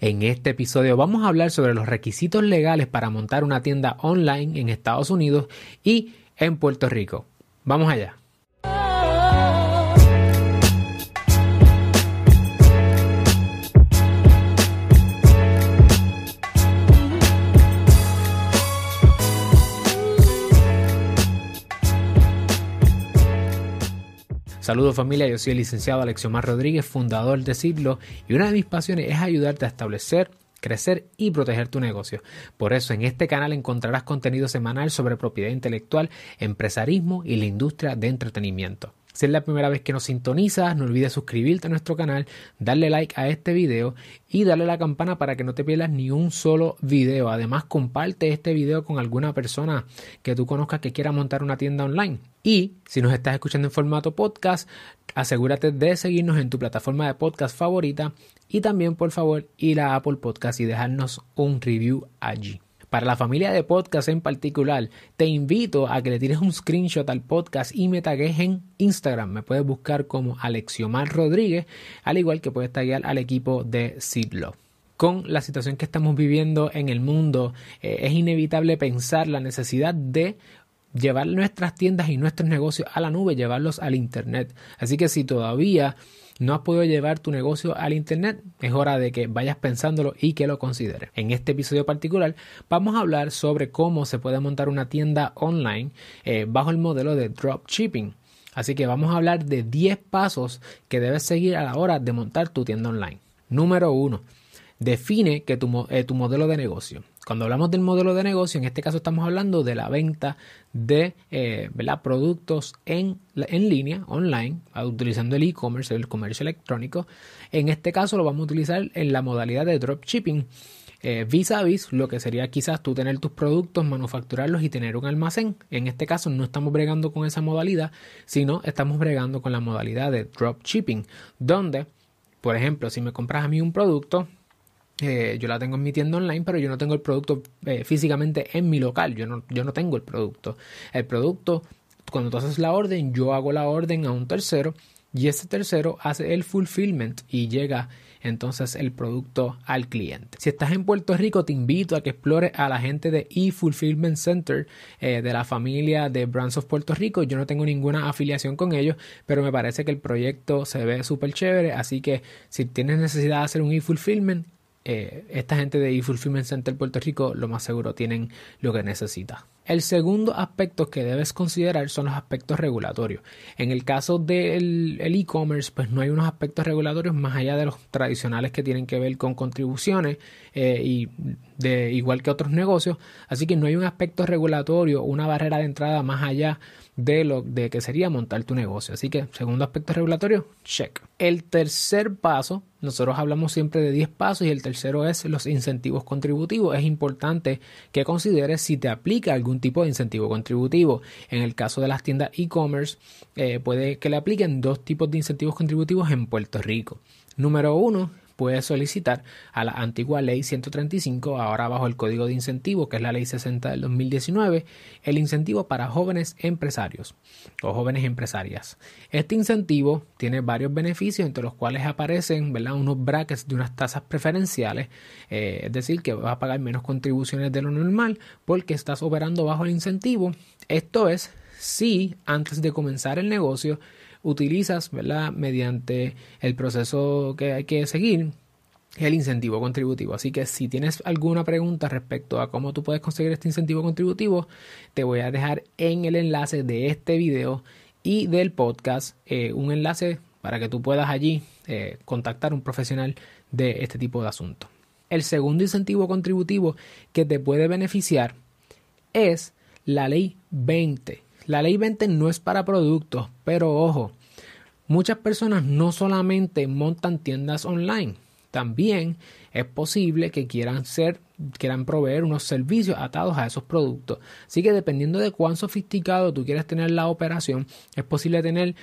En este episodio vamos a hablar sobre los requisitos legales para montar una tienda online en Estados Unidos y en Puerto Rico. Vamos allá. Saludos familia, yo soy el licenciado Alexiomar Rodríguez, fundador de Siglo, y una de mis pasiones es ayudarte a establecer crecer y proteger tu negocio. Por eso en este canal encontrarás contenido semanal sobre propiedad intelectual, empresarismo y la industria de entretenimiento. Si es la primera vez que nos sintonizas, no olvides suscribirte a nuestro canal, darle like a este video y darle a la campana para que no te pierdas ni un solo video. Además, comparte este video con alguna persona que tú conozcas que quiera montar una tienda online. Y si nos estás escuchando en formato podcast, asegúrate de seguirnos en tu plataforma de podcast favorita y también por favor ir a Apple Podcast y dejarnos un review allí. Para la familia de podcast en particular, te invito a que le tires un screenshot al podcast y me tagues en Instagram. Me puedes buscar como Alexiomar Rodríguez, al igual que puedes taguear al equipo de Sidlo con la situación que estamos viviendo en el mundo, eh, es inevitable pensar la necesidad de llevar nuestras tiendas y nuestros negocios a la nube, llevarlos al Internet. Así que si todavía no has podido llevar tu negocio al Internet, es hora de que vayas pensándolo y que lo consideres. En este episodio particular vamos a hablar sobre cómo se puede montar una tienda online eh, bajo el modelo de dropshipping. Así que vamos a hablar de 10 pasos que debes seguir a la hora de montar tu tienda online. Número 1. Define que tu, eh, tu modelo de negocio. Cuando hablamos del modelo de negocio, en este caso estamos hablando de la venta de eh, productos en, en, línea, online, utilizando el e-commerce, el comercio electrónico. En este caso lo vamos a utilizar en la modalidad de dropshipping. Eh, vis a vis lo que sería quizás tú tener tus productos, manufacturarlos y tener un almacén. En este caso no estamos bregando con esa modalidad, sino estamos bregando con la modalidad de dropshipping, donde, por ejemplo, si me compras a mí un producto, eh, yo la tengo en mi tienda online, pero yo no tengo el producto eh, físicamente en mi local. Yo no, yo no tengo el producto. El producto, cuando tú haces la orden, yo hago la orden a un tercero y ese tercero hace el fulfillment y llega entonces el producto al cliente. Si estás en Puerto Rico, te invito a que explores a la gente de eFulfillment Center eh, de la familia de Brands of Puerto Rico. Yo no tengo ninguna afiliación con ellos, pero me parece que el proyecto se ve súper chévere. Así que si tienes necesidad de hacer un eFulfillment, eh, esta gente de eFulfillment Center Puerto Rico lo más seguro tienen lo que necesita. El segundo aspecto que debes considerar son los aspectos regulatorios. En el caso del e-commerce, pues no hay unos aspectos regulatorios más allá de los tradicionales que tienen que ver con contribuciones eh, y de igual que otros negocios. Así que no hay un aspecto regulatorio, una barrera de entrada más allá de lo de que sería montar tu negocio. Así que, segundo aspecto regulatorio, check. El tercer paso, nosotros hablamos siempre de 10 pasos y el tercero es los incentivos contributivos. Es importante que consideres si te aplica algún tipo de incentivo contributivo. En el caso de las tiendas e-commerce, eh, puede que le apliquen dos tipos de incentivos contributivos en Puerto Rico. Número uno, puedes solicitar a la antigua ley 135, ahora bajo el código de incentivo, que es la ley 60 del 2019, el incentivo para jóvenes empresarios o jóvenes empresarias. Este incentivo tiene varios beneficios, entre los cuales aparecen ¿verdad? unos brackets de unas tasas preferenciales, eh, es decir, que vas a pagar menos contribuciones de lo normal porque estás operando bajo el incentivo. Esto es si antes de comenzar el negocio utilizas, ¿verdad? Mediante el proceso que hay que seguir, el incentivo contributivo. Así que si tienes alguna pregunta respecto a cómo tú puedes conseguir este incentivo contributivo, te voy a dejar en el enlace de este video y del podcast eh, un enlace para que tú puedas allí eh, contactar a un profesional de este tipo de asuntos. El segundo incentivo contributivo que te puede beneficiar es la ley 20 la ley 20 no es para productos, pero ojo, muchas personas no solamente montan tiendas online, también es posible que quieran ser quieran proveer unos servicios atados a esos productos. Así que dependiendo de cuán sofisticado tú quieres tener la operación, es posible tener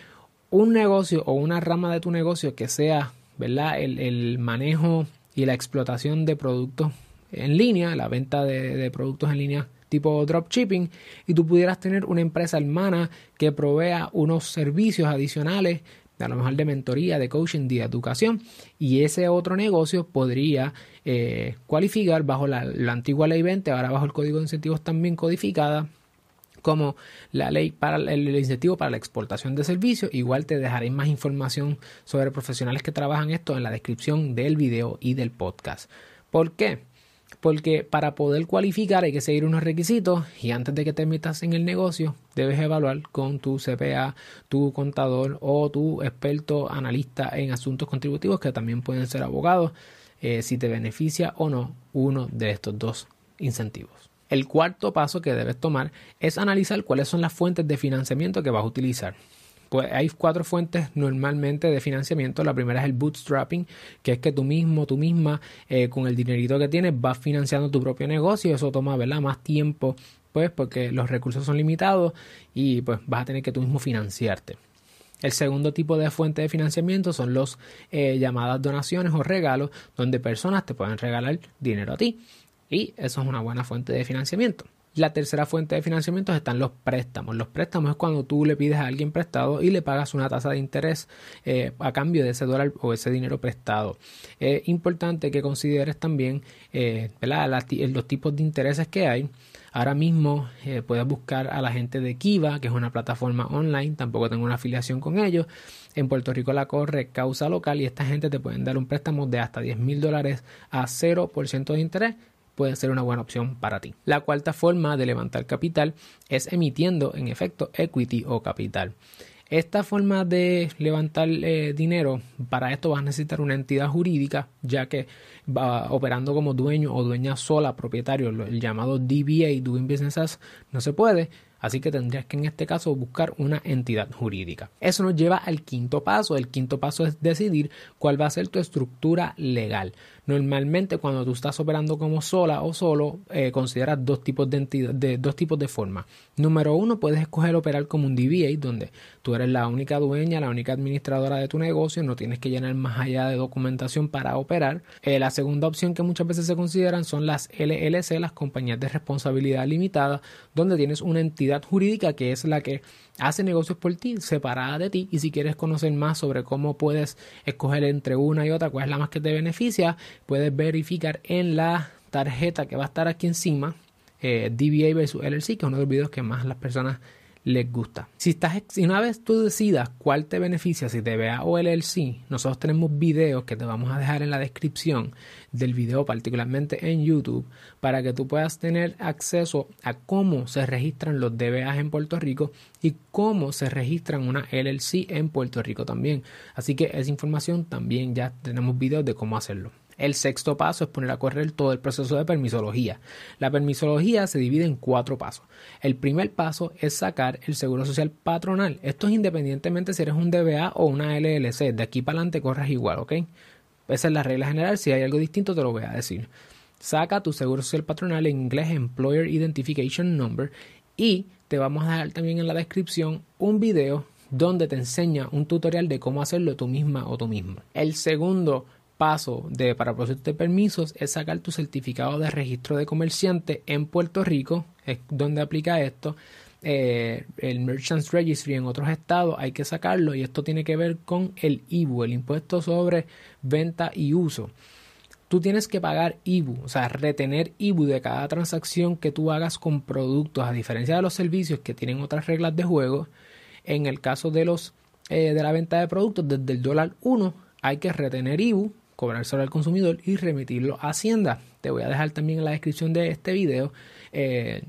un negocio o una rama de tu negocio que sea, ¿verdad? El, manejo y la explotación de productos en línea, la venta de productos en línea tipo dropshipping y tú pudieras tener una empresa hermana que provea unos servicios adicionales a lo mejor de mentoría, de coaching, de educación, y ese otro negocio podría eh, cualificar bajo la, antigua ley 20, ahora bajo el código de incentivos también codificada como la ley para el, incentivo para la exportación de servicios. Igual te dejaré más información sobre profesionales que trabajan esto en la descripción del video y del podcast. ¿Por qué? Porque para poder cualificar hay que seguir unos requisitos y antes de que te metas en el negocio debes evaluar con tu CPA, tu contador o tu experto analista en asuntos contributivos que también pueden ser abogados eh, si te beneficia o no uno de estos dos incentivos. El cuarto paso que debes tomar es analizar cuáles son las fuentes de financiamiento que vas a utilizar. Hay cuatro fuentes normalmente de financiamiento. La primera es el bootstrapping, que es que tú mismo, tú misma, eh, con el dinerito que tienes, vas financiando tu propio negocio. Eso toma ¿verdad? más tiempo, pues, porque los recursos son limitados y pues vas a tener que tú mismo financiarte. El segundo tipo de fuente de financiamiento son los eh, llamadas donaciones o regalos, donde personas te pueden regalar dinero a ti. Y eso es una buena fuente de financiamiento. La tercera fuente de financiamiento están los préstamos. Los préstamos es cuando tú le pides a alguien prestado y le pagas una tasa de interés eh, a cambio de ese dólar o ese dinero prestado. Es importante que consideres también eh, los tipos de intereses que hay. Ahora mismo eh, puedes buscar a la gente de Kiva, que es una plataforma online, tampoco tengo una afiliación con ellos. En Puerto Rico la corre causa local y esta gente te pueden dar un préstamo de hasta 10 mil dólares a 0% de interés puede ser una buena opción para ti. La cuarta forma de levantar capital es emitiendo en efecto equity o capital. Esta forma de levantar eh, dinero, para esto vas a necesitar una entidad jurídica, ya que va operando como dueño o dueña sola, propietario, el llamado DBA, Doing Business As, no se puede. Así que tendrías que en este caso buscar una entidad jurídica. Eso nos lleva al quinto paso. El quinto paso es decidir cuál va a ser tu estructura legal. Normalmente cuando tú estás operando como sola o solo, eh, consideras dos tipos de de, dos tipos de forma. Número uno, puedes escoger operar como un DBA, donde tú eres la única dueña, la única administradora de tu negocio, no tienes que llenar más allá de documentación para operar. Eh, la segunda opción que muchas veces se consideran son las LLC, las compañías de responsabilidad limitada, donde tienes una entidad jurídica que es la que hace negocios por ti, separada de ti. Y si quieres conocer más sobre cómo puedes escoger entre una y otra, cuál es la más que te beneficia, puedes verificar en la tarjeta que va a estar aquí encima, eh, DBA versus LLC, que es uno de los videos que más las personas les gusta. Si, estás, si una vez tú decidas cuál te beneficia, si te vea o LLC, nosotros tenemos videos que te vamos a dejar en la descripción del video, particularmente en YouTube, para que tú puedas tener acceso a cómo se registran los DBAs en Puerto Rico y cómo se registran una LLC en Puerto Rico también. Así que esa información también ya tenemos videos de cómo hacerlo. El sexto paso es poner a correr todo el proceso de permisología. La permisología se divide en cuatro pasos. El primer paso es sacar el seguro social patronal. Esto es independientemente si eres un DBA o una LLC. De aquí para adelante corres igual, ¿ok? Esa es la regla general. Si hay algo distinto, te lo voy a decir. Saca tu seguro social patronal en inglés Employer Identification Number y te vamos a dejar también en la descripción un video donde te enseña un tutorial de cómo hacerlo tú misma o tú mismo. El segundo paso de, para proceso de permisos es sacar tu certificado de registro de comerciante en Puerto Rico, es donde aplica esto. Eh, el Merchants Registry en otros estados hay que sacarlo y esto tiene que ver con el IBU, el impuesto sobre venta y uso. Tú tienes que pagar IBU, o sea, retener IBU de cada transacción que tú hagas con productos, a diferencia de los servicios que tienen otras reglas de juego. En el caso de los eh, de la venta de productos, desde el dólar 1 hay que retener IBU cobrar sobre el consumidor y remitirlo a Hacienda. Te voy a dejar también en la descripción de este video eh,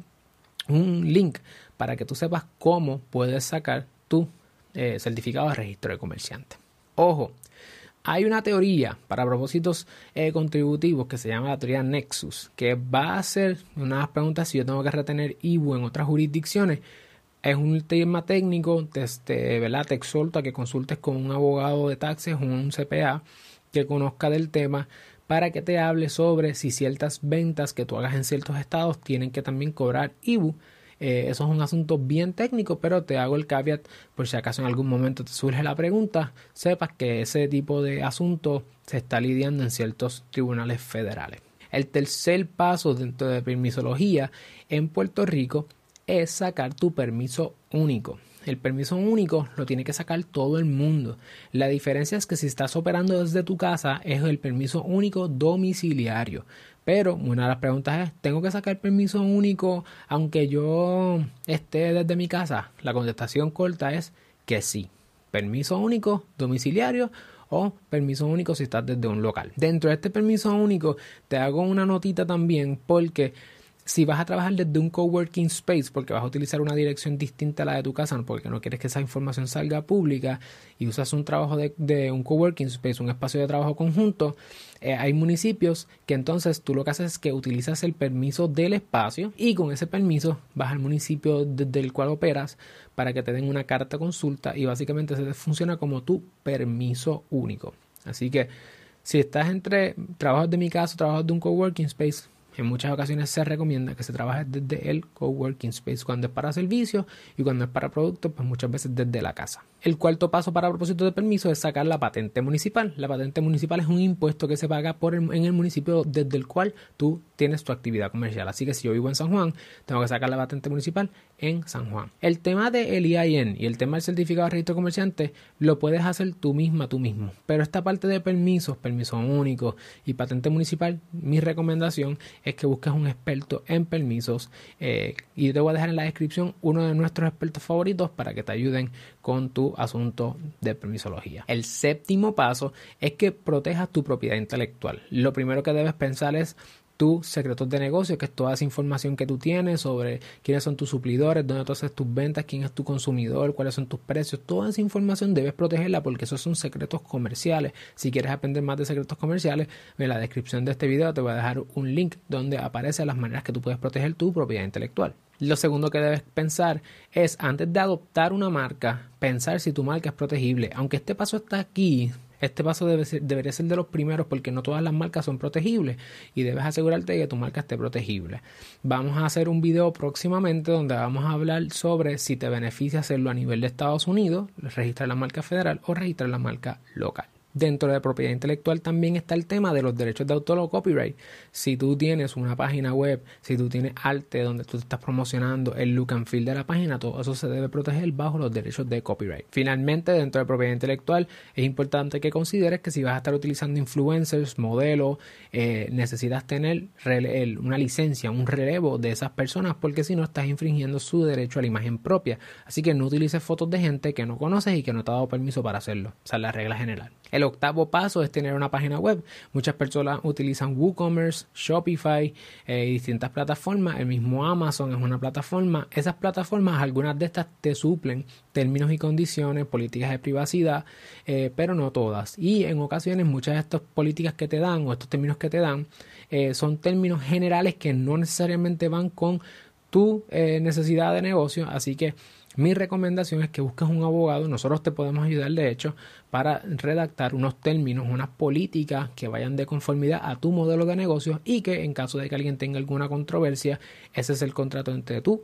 un link para que tú sepas cómo puedes sacar tu eh, certificado de registro de comerciante. Ojo, hay una teoría para propósitos eh, contributivos que se llama la teoría Nexus, que va a hacer unas preguntas si yo tengo que retener IBU en otras jurisdicciones. Es un tema técnico, desde, ¿verdad? te exhorto a que consultes con un abogado de taxes o un CPA que conozca del tema para que te hable sobre si ciertas ventas que tú hagas en ciertos estados tienen que también cobrar IBU. Eh, eso es un asunto bien técnico, pero te hago el caveat por si acaso en algún momento te surge la pregunta, sepas que ese tipo de asunto se está lidiando en ciertos tribunales federales. El tercer paso dentro de permisología en Puerto Rico es sacar tu permiso único. El permiso único lo tiene que sacar todo el mundo. La diferencia es que si estás operando desde tu casa es el permiso único domiciliario. Pero una de las preguntas es, ¿tengo que sacar permiso único aunque yo esté desde mi casa? La contestación corta es que sí. Permiso único domiciliario o permiso único si estás desde un local. Dentro de este permiso único te hago una notita también porque si vas a trabajar desde un coworking space porque vas a utilizar una dirección distinta a la de tu casa porque no quieres que esa información salga pública y usas un trabajo de, un coworking space, un espacio de trabajo conjunto, eh, hay municipios que entonces tú lo que haces es que utilizas el permiso del espacio y con ese permiso vas al municipio desde el cual operas para que te den una carta consulta y básicamente se funciona como tu permiso único. Así que si estás entre trabajos de mi casa, trabajos de un coworking space, en muchas ocasiones se recomienda que se trabaje desde el coworking space cuando es para servicios y cuando es para productos, pues muchas veces desde la casa. El cuarto paso para propósito de permiso es sacar la patente municipal. La patente municipal es un impuesto que se paga por en el municipio desde el cual tú tienes tu actividad comercial. Así que si yo vivo en San Juan, tengo que sacar la patente municipal en San Juan. El tema del IAN y el tema del certificado de registro comerciante lo puedes hacer tú misma, tú mismo. Pero esta parte de permisos, permiso único y patente municipal, mi recomendación es que busques un experto en permisos. Eh, y te voy a dejar en la descripción uno de nuestros expertos favoritos para que te ayuden con tu asunto de permisología. El séptimo paso es que protejas tu propiedad intelectual. Lo primero que debes pensar es tus secretos de negocio, que es toda esa información que tú tienes sobre quiénes son tus suplidores, dónde tú haces tus ventas, quién es tu consumidor, cuáles son tus precios. Toda esa información debes protegerla porque esos son secretos comerciales. Si quieres aprender más de secretos comerciales, en la descripción de este video te voy a dejar un link donde aparecen las maneras que tú puedes proteger tu propiedad intelectual. Lo segundo que debes pensar es, antes de adoptar una marca, pensar si tu marca es protegible. Aunque este paso está aquí, este paso debe debería ser de los primeros porque no todas las marcas son protegibles y debes asegurarte de que tu marca esté protegible. Vamos a hacer un video próximamente donde vamos a hablar sobre si te beneficia hacerlo a nivel de Estados Unidos, registrar la marca federal o registrar la marca local. Dentro de propiedad intelectual también está el tema de los derechos de autor o copyright. Si tú tienes una página web, si tú tienes arte donde tú estás promocionando el look and feel de la página, todo eso se debe proteger bajo los derechos de copyright. Finalmente, dentro de propiedad intelectual, es importante que consideres que si vas a estar utilizando influencers, modelos, eh, necesitas tener una licencia, un relevo de esas personas, porque si no estás infringiendo su derecho a la imagen propia. Así que no utilices fotos de gente que no conoces y que no te ha dado permiso para hacerlo. Esa es la regla general. Octavo paso es tener una página web. Muchas personas utilizan WooCommerce, Shopify eh, y distintas plataformas. El mismo Amazon es una plataforma. Esas plataformas, algunas de estas te suplen términos y condiciones, políticas de privacidad, eh, pero no todas. Y en ocasiones muchas de estas políticas que te dan o estos términos que te dan eh, son términos generales que no necesariamente van con tu necesidad de negocio. Así que mi recomendación es que busques un abogado, nosotros te podemos ayudar de hecho para redactar unos términos, unas políticas que vayan de conformidad a tu modelo de negocio y que en caso de que alguien tenga alguna controversia, ese es el contrato entre tú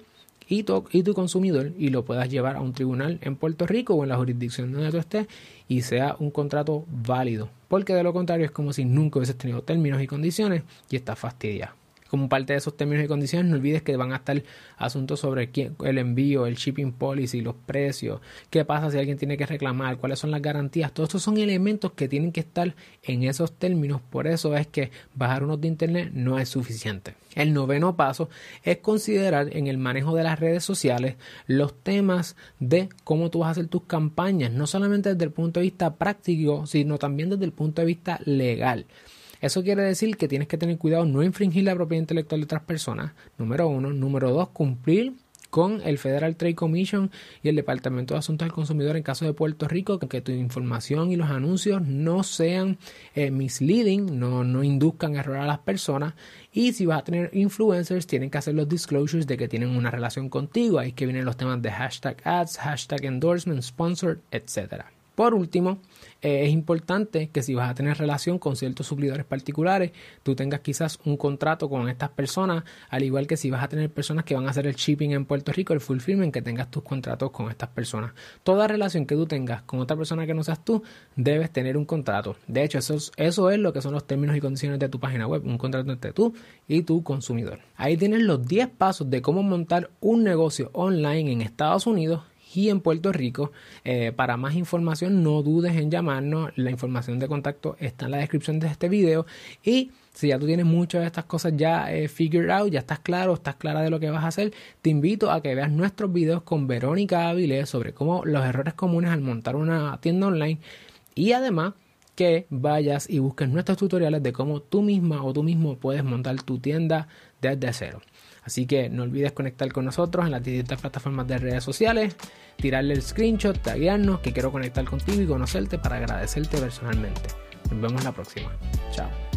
y tu, y tu consumidor y lo puedas llevar a un tribunal en Puerto Rico o en la jurisdicción donde tú estés y sea un contrato válido, porque de lo contrario es como si nunca hubieses tenido términos y condiciones y estás fastidiado como parte de esos términos y condiciones, no olvides que van a estar asuntos sobre el envío, el shipping policy, los precios, qué pasa si alguien tiene que reclamar, cuáles son las garantías. Todos estos son elementos que tienen que estar en esos términos. Por eso es que bajar unos de internet no es suficiente. El noveno paso es considerar en el manejo de las redes sociales los temas de cómo tú vas a hacer tus campañas, no solamente desde el punto de vista práctico, sino también desde el punto de vista legal. Eso quiere decir que tienes que tener cuidado no infringir la propiedad intelectual de otras personas, número uno. Número dos, cumplir con el Federal Trade Commission y el Departamento de Asuntos del Consumidor en caso de Puerto Rico, que tu información y los anuncios no sean eh, misleading, no, no induzcan error a las personas. Y si vas a tener influencers, tienen que hacer los disclosures de que tienen una relación contigo. Ahí es que vienen los temas de hashtag ads, hashtag endorsement, sponsored, etc. Por último, eh, es importante que si vas a tener relación con ciertos suplidores particulares, tú tengas quizás un contrato con estas personas, al igual que si vas a tener personas que van a hacer el shipping en Puerto Rico, el fulfillment, que tengas tus contratos con estas personas. Toda relación que tú tengas con otra persona que no seas tú, debes tener un contrato. De hecho, eso es, eso es lo que son los términos y condiciones de tu página web, un contrato entre tú y tu consumidor. Ahí tienes los 10 pasos de cómo montar un negocio online en Estados Unidos y en Puerto Rico. Eh, para más información no dudes en llamarnos, la información de contacto está en la descripción de este video y si ya tú tienes muchas de estas cosas ya eh, figured out, ya estás claro, estás clara de lo que vas a hacer, te invito a que veas nuestros videos con Verónica Avilés sobre cómo los errores comunes al montar una tienda online y además que vayas y busques nuestros tutoriales de cómo tú misma o tú mismo puedes montar tu tienda desde cero. Así que no olvides conectar con nosotros en las distintas plataformas de redes sociales, tirarle el screenshot, taguearnos que quiero conectar contigo y conocerte para agradecerte personalmente. Nos vemos la próxima. Chao.